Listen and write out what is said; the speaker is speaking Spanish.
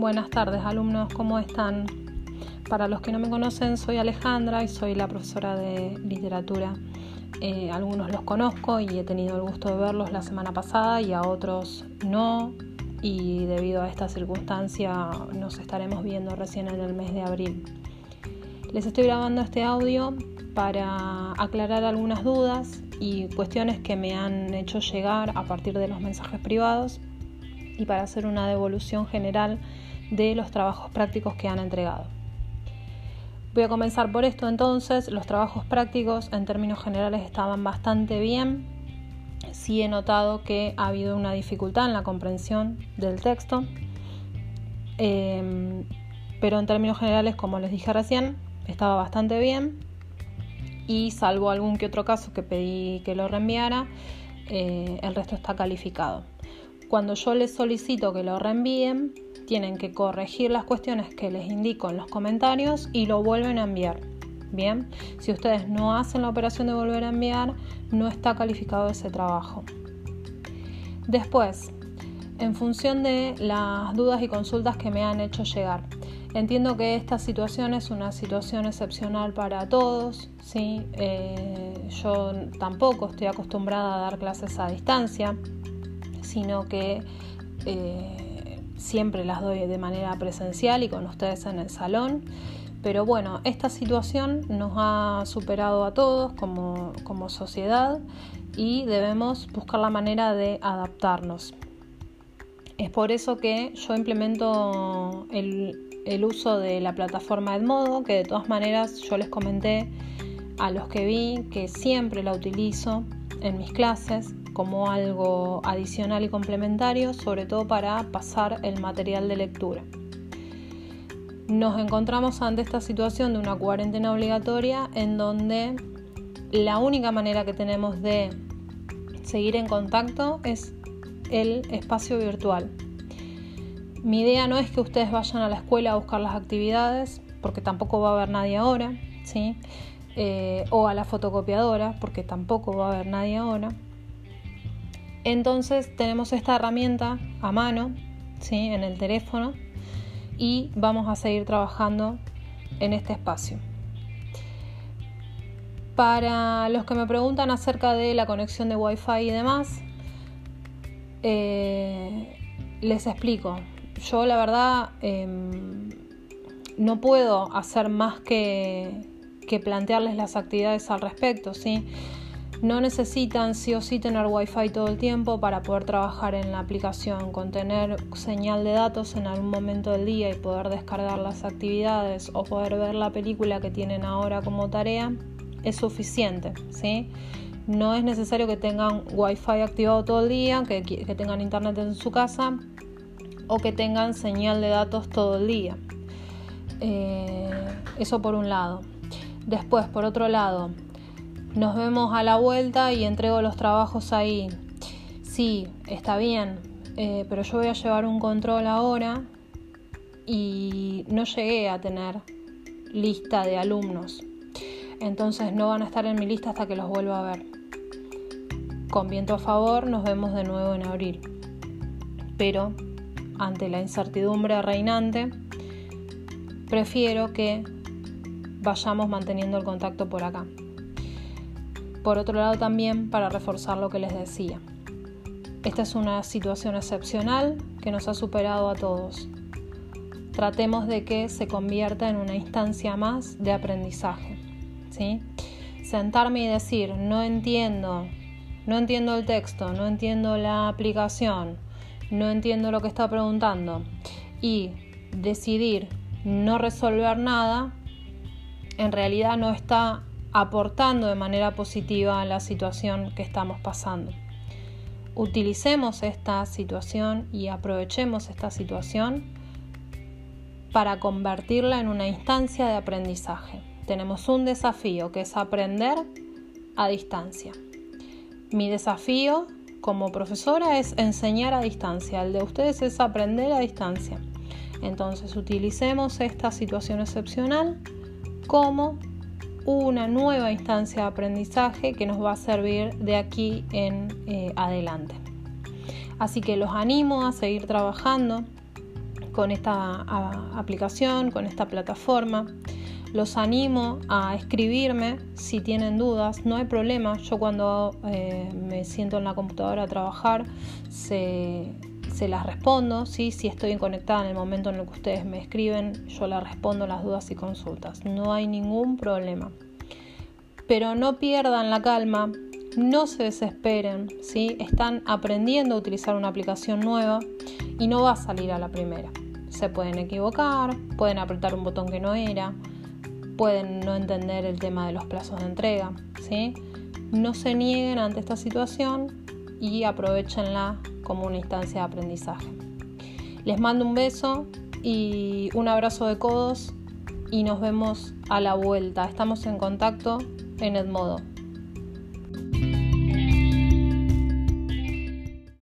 Buenas tardes alumnos, ¿cómo están? Para los que no me conocen, soy Alejandra y soy la profesora de literatura. Eh, algunos los conozco y he tenido el gusto de verlos la semana pasada y a otros no. Y debido a esta circunstancia nos estaremos viendo recién en el mes de abril. Les estoy grabando este audio para aclarar algunas dudas y cuestiones que me han hecho llegar a partir de los mensajes privados y para hacer una devolución general de los trabajos prácticos que han entregado. Voy a comenzar por esto entonces. Los trabajos prácticos en términos generales estaban bastante bien. Sí he notado que ha habido una dificultad en la comprensión del texto. Em, pero en términos generales, como les dije recién, estaba bastante bien. Y salvo algún que otro caso que pedí que lo reenviara, eh, el resto está calificado. Cuando yo les solicito que lo reenvíen, tienen que corregir las cuestiones que les indico en los comentarios y lo vuelven a enviar. Bien, si ustedes no hacen la operación de volver a enviar, no está calificado ese trabajo. Después, en función de las dudas y consultas que me han hecho llegar, entiendo que esta situación es una situación excepcional para todos. ¿sí? Eh, yo tampoco estoy acostumbrada a dar clases a distancia sino que eh, siempre las doy de manera presencial y con ustedes en el salón. Pero bueno, esta situación nos ha superado a todos como, sociedad y debemos buscar la manera de adaptarnos. Es por eso que yo implemento el, el uso de la plataforma Edmodo, que de todas maneras yo les comenté a los que vi que siempre la utilizo en mis clases como algo adicional y complementario, sobre todo para pasar el material de lectura. Nos encontramos ante esta situación de una cuarentena obligatoria en donde la única manera que tenemos de seguir en contacto es el espacio virtual. Mi idea no es que ustedes vayan a la escuela a buscar las actividades, porque tampoco va a haber nadie ahora, ¿sí? Eh, o a la fotocopiadora, porque tampoco va a haber nadie ahora. Entonces tenemos esta herramienta a mano, ¿sí? en el teléfono, y vamos a seguir trabajando en este espacio. Para los que me preguntan acerca de la conexión de Wi-Fi y demás, eh, les explico. Yo la verdad em, no puedo hacer más que, que plantearles las actividades al respecto, ¿sí? No necesitan sí o sí tener wifi todo el tiempo para poder trabajar en la aplicación. Con tener señal de datos en algún momento del día y poder descargar las actividades o poder ver la película que tienen ahora como tarea es suficiente. ¿sí? No es necesario que tengan wifi activado todo el día, que, tengan internet en su casa o que tengan señal de datos todo el día. Eh, eso por un lado. Después, por otro lado, nos vemos a la vuelta y entrego los trabajos ahí. Sí, está bien, eh, pero yo voy a llevar un control ahora y no llegué a tener lista de alumnos. Entonces no van a estar en mi lista hasta que los vuelva a ver. Con viento a favor nos vemos de nuevo en abril. Pero ante la incertidumbre reinante, prefiero que vayamos manteniendo el contacto por acá. Por otro lado también para reforzar lo que les decía. Esta es una situación excepcional que nos ha superado a todos. Tratemos de que se convierta en una instancia más de aprendizaje. ¿sí? Sentarme y decir, no entiendo, no entiendo el texto, no entiendo la aplicación, no entiendo lo que está preguntando y decidir no resolver nada, en realidad no está aportando de manera positiva a la situación que estamos pasando. Utilicemos esta situación y aprovechemos esta situación para convertirla en una instancia de aprendizaje. Tenemos un desafío que es aprender a distancia. Mi desafío como profesora es enseñar a distancia, el de ustedes es aprender a distancia. Entonces utilicemos esta situación excepcional como una nueva instancia de aprendizaje que nos va a servir de aquí en eh, adelante. Así que los animo a seguir trabajando con esta aplicación, con esta plataforma. Los animo a escribirme si tienen dudas, no hay problema. Yo cuando eh, me siento en la computadora a trabajar se, las respondo, ¿sí? si estoy conectada en el momento en el que ustedes me escriben, yo les respondo las dudas y consultas. No hay ningún problema. Pero no pierdan la calma, no se desesperen, ¿sí? están aprendiendo a utilizar una aplicación nueva y no va a salir a la primera. Se pueden equivocar, pueden apretar un botón que no era, pueden no entender el tema de los plazos de entrega. ¿sí? No se nieguen ante esta situación y aprovechenla como una instancia de aprendizaje. Les mando un beso y un abrazo de codos y nos vemos a la vuelta. Estamos en contacto en Edmodo.